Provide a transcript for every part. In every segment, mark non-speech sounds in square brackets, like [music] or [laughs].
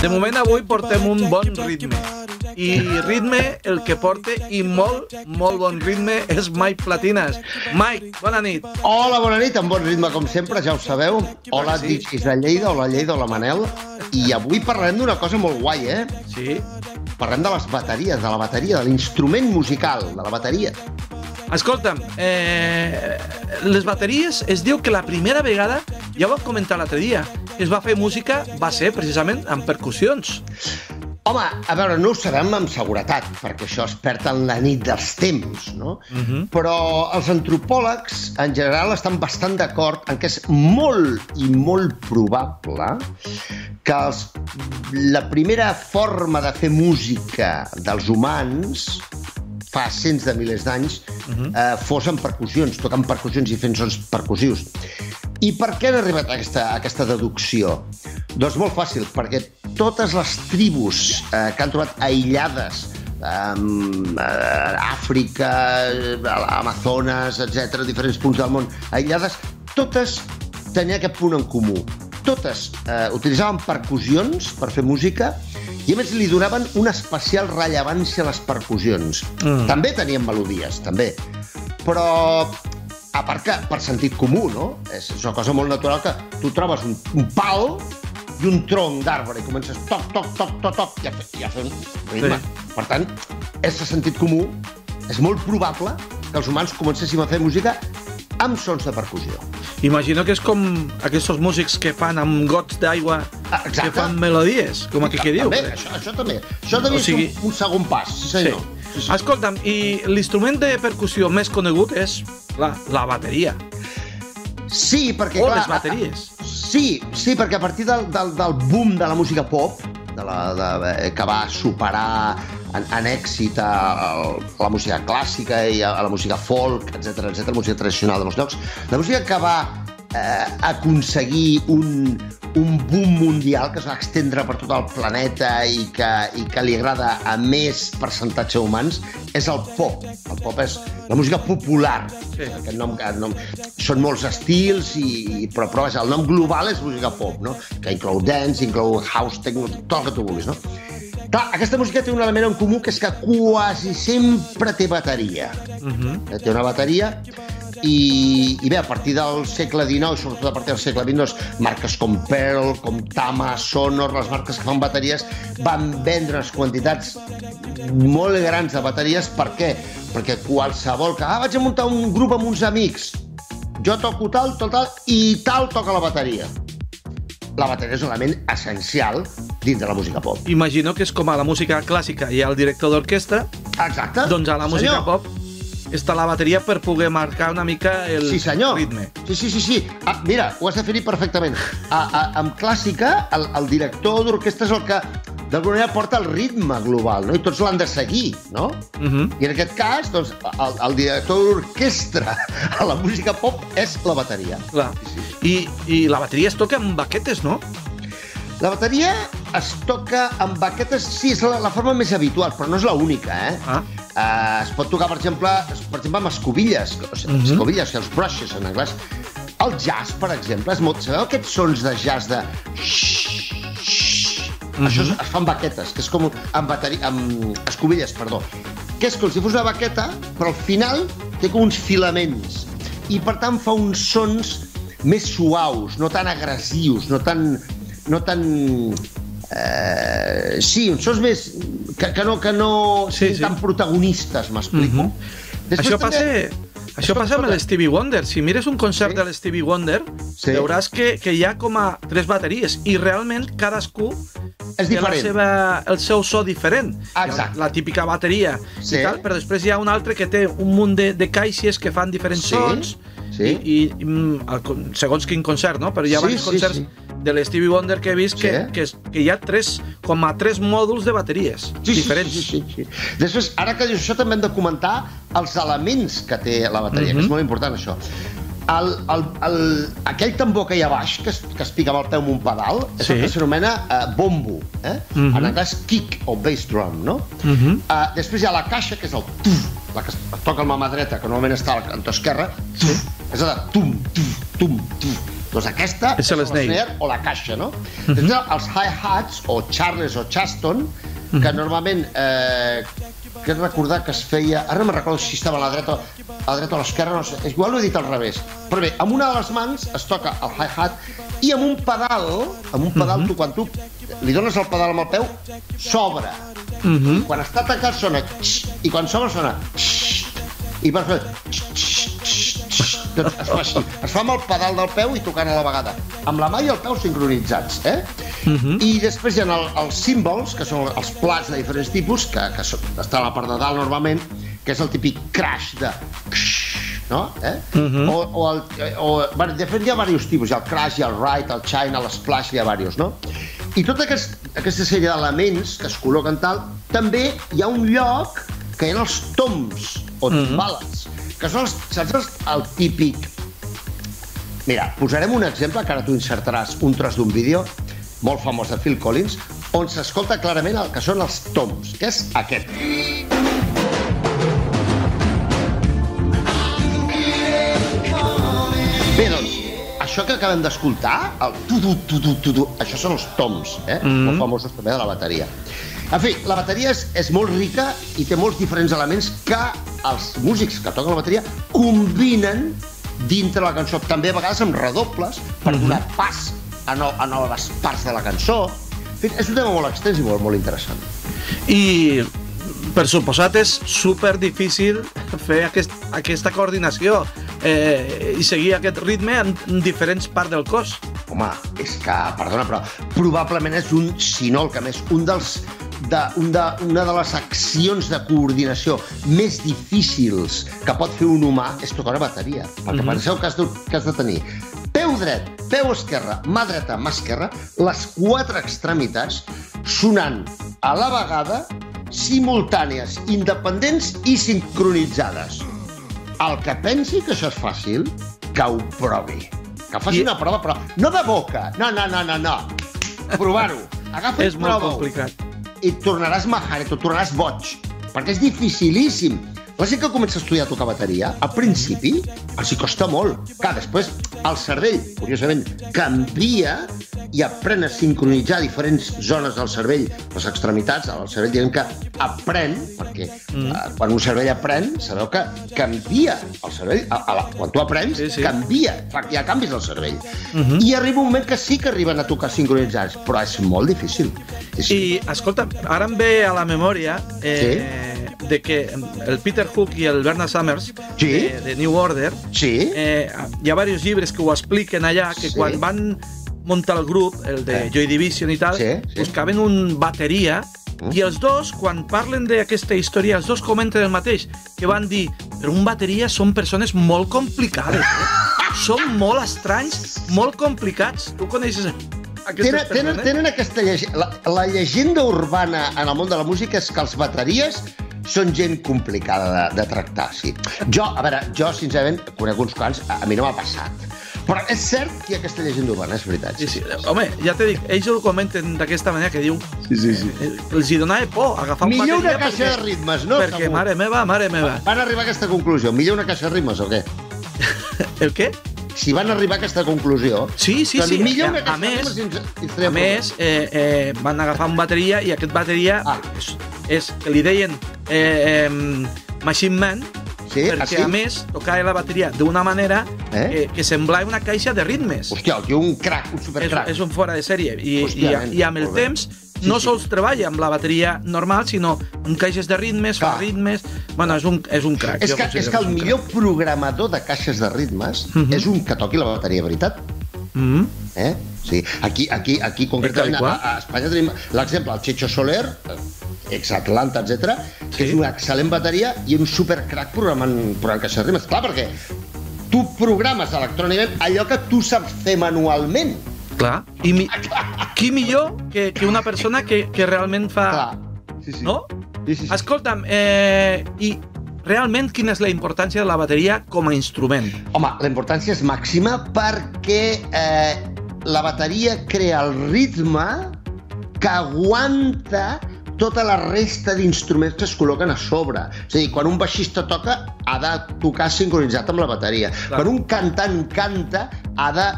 De moment avui portem un bon ritme. I ritme, el que porta, i molt, molt bon ritme, és Mike Platinas. Mike, bona nit. Hola, bona nit, amb bon ritme, com sempre, ja ho sabeu. Hola, Sí. sí. de Lleida, hola, Lleida, hola, Manel. I avui parlem d'una cosa molt guai, eh? Sí. Parlem de les bateries, de la bateria, de l'instrument musical, de la bateria. Escolta'm, eh, les bateries es diu que la primera vegada, ja ho vam comentar l'altre dia, que es va fer música va ser precisament amb percussions. Home, a veure, no ho sabem amb seguretat, perquè això es perd en la nit dels temps, no? Mhm. Però els antropòlegs, en general, estan bastant d'acord en que és molt i molt probable que els, la primera forma de fer música dels humans fa cents de milers d'anys, eh, fos amb percussions, tocant percussions i fent sons percussius. I per què han arribat a aquesta, a aquesta deducció? Doncs molt fàcil, perquè totes les tribus eh, que han trobat aïllades um, Àfrica, eh, Amazones, etc, diferents punts del món, aïllades, totes tenien aquest punt en comú. Totes eh, utilitzaven percussions per fer música i a més li donaven una especial rellevància a les percussions. Mm. També tenien melodies, també. Però a part que per sentit comú, no? És, és una cosa molt natural que tu trobes un, un pal i un tronc d'arbre i comences toc, toc, toc, toc, toc, i a fer, i a fer un ritme. Sí. Per tant, és de sentit comú, és molt probable que els humans comencéssim a fer música amb sons de percussió. Imagino que és com aquests músics que fan amb gots d'aigua Ah, que fan melodies, com aquí que diu. També, això, això també. Això també O sigui- és un, un segon pas, sí senyor. Sí. Sí, Escolta'm, i l'instrument de percussió més conegut és la, la bateria. sí perquè, O clar... les bateries. a- a- Sí, sí, perquè a partir del, del, del boom de la música pop, de la, de, eh, que va superar en, en èxit a, a la música clàssica i a, a la música folk, etc etc, la música tradicional de molts llocs, la música que va eh, aconseguir un, un boom mundial que es va extendre per tot el planeta i que, i que li agrada a més percentatge humans és el pop. El pop és la música popular. Sí. Aquest nom, aquest nom, són molts estils, i, però, però vaja, el nom global és música pop, no? que inclou dance, inclou house, techno, tot el que tu vulguis. No? Clar, aquesta música té un element en comú que és que quasi sempre té bateria. Uh -huh. Eh, té una bateria i, i bé, a partir del segle XIX, sobretot a partir del segle XX, doncs, marques com Pearl, com Tama, Sonor, les marques que fan bateries, van vendre unes quantitats molt grans de bateries. Per què? Perquè qualsevol que... Ah, vaig a muntar un grup amb uns amics. Jo toco tal, tal, tal, i tal toca la bateria. La bateria és un element essencial dins de la música pop. Imagino que és com a la música clàssica i al director d'orquestra, Exacte. doncs a la música senyor. pop està la bateria per poder marcar una mica el Sí, senyor. ritme. Sí, sí, sí. sí. Ah, mira, ho has definit perfectament. A, a, amb clàssica, el, el director d'orquestra és el que d'alguna manera porta el ritme global, no? I tots l'han de seguir, no? Uh -huh. I en aquest cas, doncs, el, el director d'orquestra [laughs] a la música pop és la bateria. Clar. I, I la bateria es toca amb baquetes, no? La bateria es toca amb baquetes, sí, és la, la forma més habitual, però no és l'única, eh? Ah. Uh, es pot tocar, per exemple, per exemple amb escobilles, o sigui, Mhm. escobilles, que els brushes en anglès. El jazz, per exemple, és molt... Sabeu aquests sons de jazz de... Mhm. Això es, es fan baquetes, que és com amb, bateria, amb escobilles, perdó. Que és com si fos una baqueta, però al final té com uns filaments. I, per tant, fa uns sons més suaus, no tan agressius, no tan... No tan eh, sí, uns sons més... Que, que no, que no Sí, siguin sí. tan protagonistes, m'explico. Mhm. Això passa, això passa amb l'Stevie Wonder. Si mires un concert Sí. de l'Stevie Wonder, Sí. veuràs que, que hi ha com a tres bateries i realment cadascú És té la diferent. seva, el seu so diferent. Exacte. La típica bateria Sí. i tal, però després hi ha un altre que té un munt de, de caixes que fan diferents Sí, sons sí. i, i mm, el, con- segons quin concert, no? Però hi ha Sí, sí, concerts sí. de l'Stevie Wonder que he vist que, Sí. que, és- que hi ha tres, com a tres mòduls de bateries Sí, diferents. Sí, sí, sí, sí. Després, ara que dius això, també hem de comentar els elements que té la bateria, Mhm. que és molt important, això. El, el, el, aquell tambor que hi ha a baix, que es, que es pica amb el peu amb un pedal, és Sí. el que s'anomena uh, bombo, eh? Mhm. en anglès kick o bass drum, no? Mhm. Uh, després hi ha la caixa, que és el tuf, la que es toca amb la mà dreta, que normalment està al cantó esquerre, tuf, és la de tum, tuf, tum, tuf. Doncs aquesta És el snare. o la caixa, no? Uh -huh. els hi-hats, o Charles o Chaston, que uh -huh. normalment eh, que recordar que es feia... Ara no me'n recordo si estava a la dreta, a dreta o a l'esquerra, no sé, igual ho he dit al revés. Però bé, amb una de les mans es toca el hi-hat i amb un pedal, amb un pedal, uh -huh. tu quan tu li dones el pedal amb el peu, s'obre. Uh -huh. Quan està tancat sona xx, i quan s'obre sona xx, i per fer doncs es fa així, es fa amb el pedal del peu i tocant a la vegada, amb la mà i el peu sincronitzats, eh? Uh -huh. I després hi ha el, els símbols, que són els plats de diferents tipus, que, que són, està a la part de dalt normalment, que és el típic crash de no? Eh? Uh -huh. o, o, el, o, bueno, de fet hi ha diversos tipus, hi ha el crash, hi ha el ride, el china, l'esplash, hi ha diversos, no? I tota aquest, aquesta sèrie d'elements que es col·loquen tal, també hi ha un lloc que hi ha els toms, o timbales, uh -huh. que són els, saps, els, el típic... Mira, posarem un exemple, que ara tu insertaràs un tros d'un vídeo molt famós de Phil Collins, on s'escolta clarament el que són els toms, que és aquest. Bé, doncs, això que acabem d'escoltar, el tu-tu, tu-tu, tu-tu, això són els toms, eh? Mm -hmm. Molt famosos també de la bateria. En fi, la bateria és, és molt rica i té molts diferents elements que els músics que toquen la bateria combinen dintre la cançó, també a vegades amb redobles, per donar pas a, no, a noves parts de la cançó. En fi, és un tema molt extens i molt, molt interessant. I per suposat és super difícil fer aquest, aquesta coordinació eh, i seguir aquest ritme en, en diferents parts del cos. Home, és que, perdona, però probablement és un, si no el que més, un dels de, un de, una de les accions de coordinació més difícils que pot fer un humà és tocar una bateria. Perquè mm -hmm. penseu que has, de, que has de tenir peu dret, peu esquerre, mà dreta, mà esquerra, les quatre extremitats sonant a la vegada, simultànies, independents i sincronitzades. El que pensi que això és fàcil, que ho provi. Que faci I- una prova, però no de boca, no, no, no, no, no. Provar-ho. Agafa És i molt prova-ho complicat. i tornaràs majaret, et tornaràs boig, perquè és dificilíssim. La gent que comença a estudiar a tocar bateria, al principi, els hi costa molt. Clar, després el cervell, curiosament, canvia i aprèn a sincronitzar diferents zones del cervell, les extremitats, el cervell diguem que aprèn, perquè mm. eh, quan un cervell aprèn, sabeu que canvia el cervell, a, a la, quan tu aprens, Sí, sí. canvia, hi ha canvis del cervell. Mm -hmm. I arriba un moment que sí que arriben a tocar sincronitzats, però és molt difícil. És, I, escolta, ara em ve a la memòria eh, de que el Peter Hook i el Bernard Summers Sí. de, de New Order Sí? eh, hi ha diversos llibres que ho expliquen allà, que Sí. quan van muntar el grup, el de Eh. Joy Division i tal, Sí, sí. buscaven un bateria Mm. i els dos, quan parlen d'aquesta història, els dos comenten el mateix, que van dir, però un bateria són persones molt complicades, eh? [laughs] són molt estranys, molt complicats. Tu coneixes Tenen, tenen, tenen aquesta llegenda... La, la llegenda urbana en el món de la música és que els bateries són gent complicada de, de tractar, sí. Jo, a veure, jo, sincerament, conec uns quants, a, a mi no m'ha passat. Però és cert que hi ha aquesta llegenda urbana, és veritat. Sí, sí. Home, ja t'he dit, ells ho comenten d'aquesta manera que diu sí, sí. sí. eh, que els hi donava por agafar un Millor una caixa de ritmes, no? perquè, segur? mare meva, mare meva. Van arribar a aquesta conclusió. Millor una caixa de ritmes o què? [laughs] El què? Si van arribar a aquesta conclusió... Sí, sí, doncs sí. Millor A- una a caixa de més- A més, eh, eh, van agafar un bateria i aquest bateria Ah. És, és que li deien eh, eh, Machine Man, Sí, perquè ah, sí? a més tocava la bateria d'una manera Eh? que, que semblava una caixa de ritmes. Hòstia, el tio un crac, un És, supercrac. és un fora de sèrie. I, Hòstia, i, i amb el temps Sí, no sí. sols treballa amb la bateria normal, sinó amb caixes de ritmes, fa Clar. ritmes... Bueno, és un, és un crac. És que, és que el és millor programador de caixes de ritmes Mhm. és un que toqui la bateria, veritat. crac. Mm Eh? Sí. Aquí, aquí, aquí concretament, a, a Espanya tenim l'exemple, el Checho Soler, ex-Atlanta, etc, que Sí. és una excel·lent bateria i un supercrac programant, programant caixes de ritmes. Clar, perquè tu programes electrònicament allò que tu saps fer manualment. Clar. I mi, [laughs] qui millor que, que una persona que, que realment fa... Clar. Sí, sí. No? Sí, sí, sí. Escolta'm, eh, i realment quina és la importància de la bateria com a instrument? Home, la importància és màxima perquè eh, la bateria crea el ritme que aguanta tota la resta d'instruments que es col·loquen a sobre. És a dir, quan un baixista toca, ha de tocar sincronitzat amb la bateria. Clar. Quan un cantant canta, ha de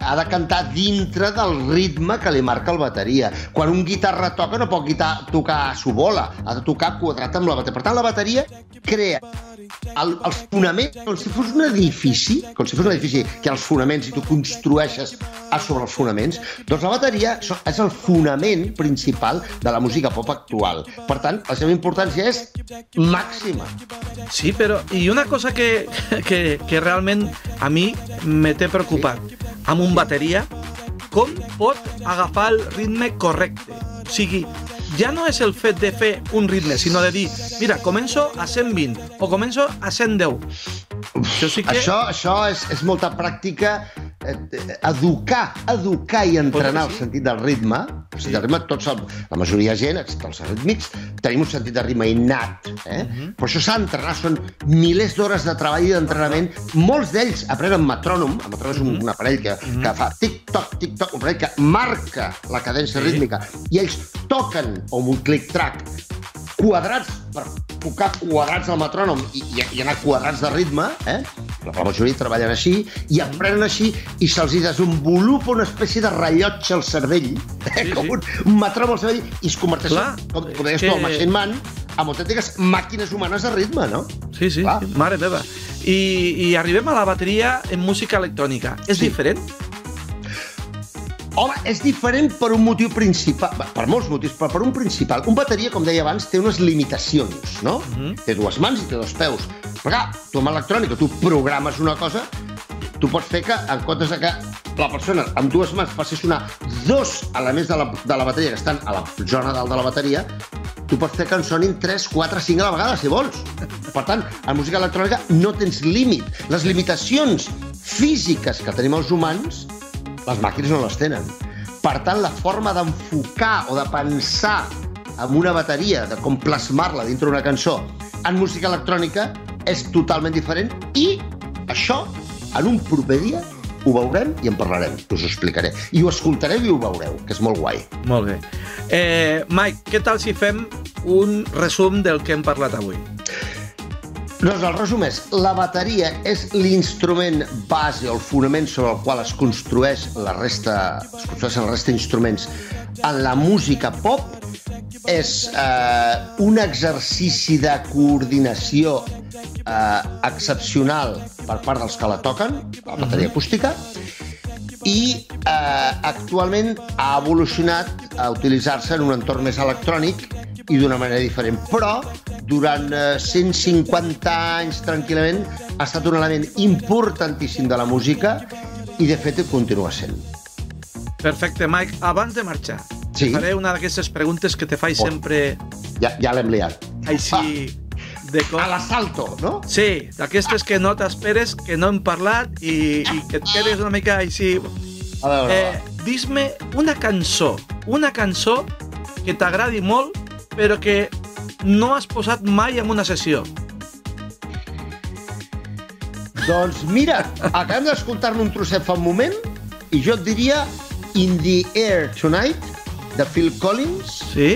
ha de cantar dintre del ritme que li marca el bateria. Quan un guitarra toca no pot guitar, tocar a su bola, ha de tocar quadrat amb la bateria. Per tant, la bateria crea el, els fonaments, com si fos un edifici, com si fos un edifici que els fonaments i tu construeixes a sobre els fonaments, doncs la bateria és el fonament principal de la música pop actual. Per tant, la seva importància és màxima. Sí, però... I una cosa que, que, que realment a mi me té preocupat. Amb un bateria, com pot agafar el ritme correcte? O sigui, ja no és el fet de fer un ritme, sinó de dir, mira, començo a 120 o començo a 110. Això sí que... Això, això és, és molta pràctica, educar, educar i entrenar el sentit del ritme. El sentit del ritme, tots, el, la majoria de gent, excepte els rítmics, tenim un sentit de ritme innat. Eh? Mhm. Però això s'ha d'entrenar, són milers d'hores de treball i d'entrenament. Molts d'ells aprenen metrònom, el metrònom és un, Mhm. un aparell que, que fa tic-toc, tic-toc, un aparell que marca la cadència Sí. rítmica, i ells toquen amb un click-track quadrats per tocar quadrats al metrònom i, i, i anar quadrats de ritme, eh? La majoria treballen així, i aprenen així i se'ls desenvolupa una espècie de rellotge al cervell, eh? Sí, com un, un metrònom al cervell, i es converteix, Clar, com, com deies que- tu, el Machine Man, en autèntiques màquines humanes de ritme, no? Sí, sí, Clar. mare meva. I, I arribem a la bateria en música electrònica. És Sí. diferent? Home, és diferent per un motiu principal, per molts motius, però per un principal. Un bateria, com deia abans, té unes limitacions, no? Mhm. Té dues mans i té dos peus. Clar, tu amb electrònica, tu programes una cosa, tu pots fer que, en comptes de que la persona amb dues mans a sonar dos elements de la, de la bateria que estan a la zona dalt de la bateria, tu pots fer que en sonin 3, 4, 5 a la vegada, si vols. Per tant, en música electrònica no tens límit. Les limitacions físiques que tenim els humans, les màquines no les tenen. Per tant, la forma d'enfocar o de pensar amb una bateria, de com plasmar-la dintre una cançó en música electrònica és totalment diferent i això, en un proper dia, ho veurem i en parlarem, us ho explicaré. I ho escoltareu i ho veureu, que és molt guai. Molt bé. Eh, Mike, què tal si fem un resum del que hem parlat avui? Doncs el resum és, la bateria és l'instrument base o el fonament sobre el qual es construeix la resta, es construeixen la resta d'instruments en la música pop. És eh, un exercici de coordinació eh, excepcional per part dels que la toquen, la bateria acústica, i eh, actualment ha evolucionat a utilitzar-se en un entorn més electrònic i d'una manera diferent. Però durant eh, 150 anys tranquil·lament ha estat un element importantíssim de la música i de fet continua sent. Perfecte, Mike. Abans de marxar, Sí. te faré una d'aquestes preguntes que te faig Oh. sempre Ja, ja l'hem liat. així de cop. A l'assalto, no? Sí, d'aquestes que no t'esperes, que no hem parlat i, i que et quedes una mica així... A veure, Eh, Dis-me una cançó, una cançó que t'agradi molt, però que no has posat mai en una sessió. Doncs mira, acabem d'escoltar-ne un trosset fa un moment i jo et diria In the Air Tonight, de Phil Collins, Sí?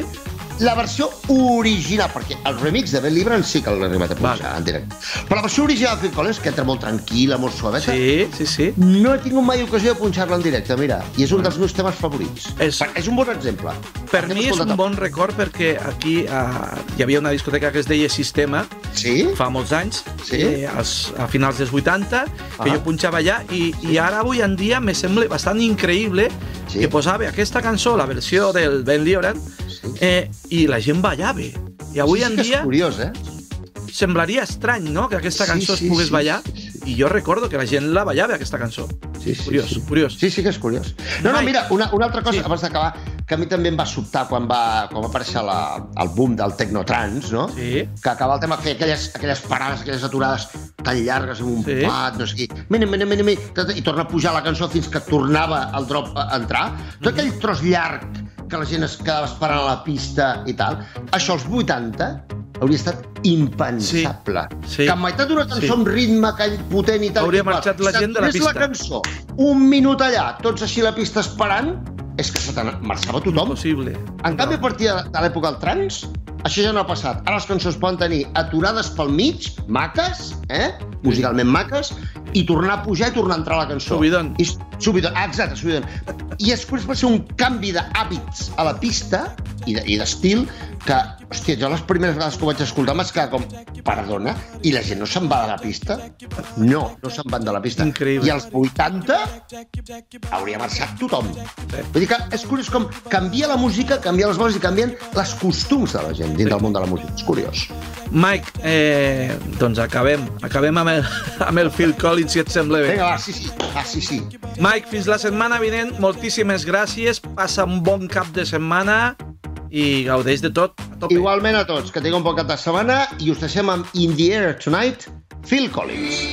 la versió original, perquè el remix de Ben Libran sí que l'he arribat a punxar Vale. en directe. Però la versió original de Phil Collins, que entra molt tranquil·la, molt suaveta, Sí, sí, sí. no he tingut mai ocasió de punxar-la en directe, mira, i és un dels meus temes favorits. És- és un bon exemple. Per mi és un bon record perquè aquí uh, hi havia una discoteca que es deia Sistema Sí? fa molts anys, Sí? eh, als, a finals dels 80, que Ah. jo punxava allà i, i ara avui en dia me sembla bastant increïble Sí. que posava aquesta cançó, la versió del Ben Lieran, Sí. eh, i la gent ballava. I avui sí, en sí dia És curiós, eh? semblaria estrany, no?, que aquesta Sí, cançó sí, es pogués sí, ballar. sí, sí. I jo recordo que la gent la ballava, aquesta cançó. Sí, sí, Curiós, sí. curiós. Sí, sí que és curiós. No, no, mira, una, una altra cosa, Sí. abans d'acabar, que a mi també em va sobtar quan va, quan va aparèixer la, el boom del technotrans, no? Sí. Que acaba el tema, feia aquelles, aquelles parades, aquelles aturades tan llargues amb un Sí. pat, no sé què, mini, mini, mini, mini, i torna a pujar la cançó fins que tornava el drop a entrar. Tot aquell tros llarg que la gent es quedava esperant a la pista i tal, això als 80 hauria estat impensable. Sí, sí. Que en meitat d'una cançó Sí. amb ritme call potent i tal... Hauria i marxat la gent de la pista. la cançó, un minut allà, tots així a la pista esperant, és que se marxava tothom. Impossible. En canvi, a partir de, de l'època del trans, això ja no ha passat. Ara les cançons poden tenir aturades pel mig, maques, eh? musicalment maques, i tornar a pujar i tornar a entrar a la cançó. Subidon. I, subidon, ah, exacte, subidon. I després va ser un canvi d'hàbits a la pista i de- i d'estil que, hòstia, jo les primeres vegades que ho vaig escoltar m'has quedat com, perdona, i la gent no se'n va de la pista? No, no se'n van de la pista. Increïble. I als 80 hauria marxat tothom. Vull dir que és curiós com canvia la música, canvia les boles i canvien les costums de la gent dins del món de la música. És curiós. Mike, eh, doncs acabem. Acabem amb el, [laughs] amb el Phil Collins, si et sembla bé. Vinga, va, sí, sí. Ah, sí, sí. Mike, fins la setmana vinent. Moltíssimes gràcies. Passa un bon cap de setmana i gaudeix de tot. A tope. Igualment a tots, que tingueu un bon cap de setmana i us deixem amb In the Air Tonight, Phil Collins.